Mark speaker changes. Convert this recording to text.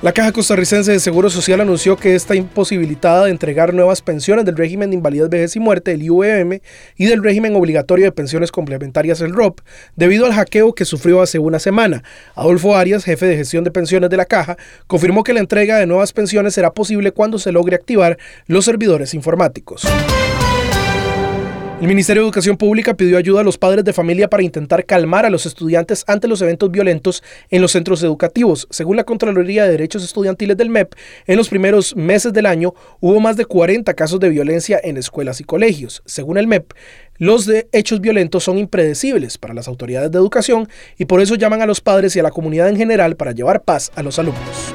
Speaker 1: La Caja Costarricense de Seguro Social anunció que está imposibilitada de entregar nuevas pensiones del régimen de invalidez, vejez y muerte, el IUEM, y del régimen obligatorio de pensiones complementarias, el ROP, debido al hackeo que sufrió hace una semana. Adolfo Arias, jefe de gestión de pensiones de la Caja, confirmó que la entrega de nuevas pensiones será posible cuando se logre activar los servidores informáticos. El Ministerio de Educación Pública pidió ayuda a los padres de familia para intentar calmar a los estudiantes ante los eventos violentos en los centros educativos. Según la Contraloría de Derechos Estudiantiles del MEP, en los primeros meses del año hubo más de 40 casos de violencia en escuelas y colegios. Según el MEP, los de hechos violentos son impredecibles para las autoridades de educación y por eso llaman a los padres y a la comunidad en general para llevar paz a los alumnos.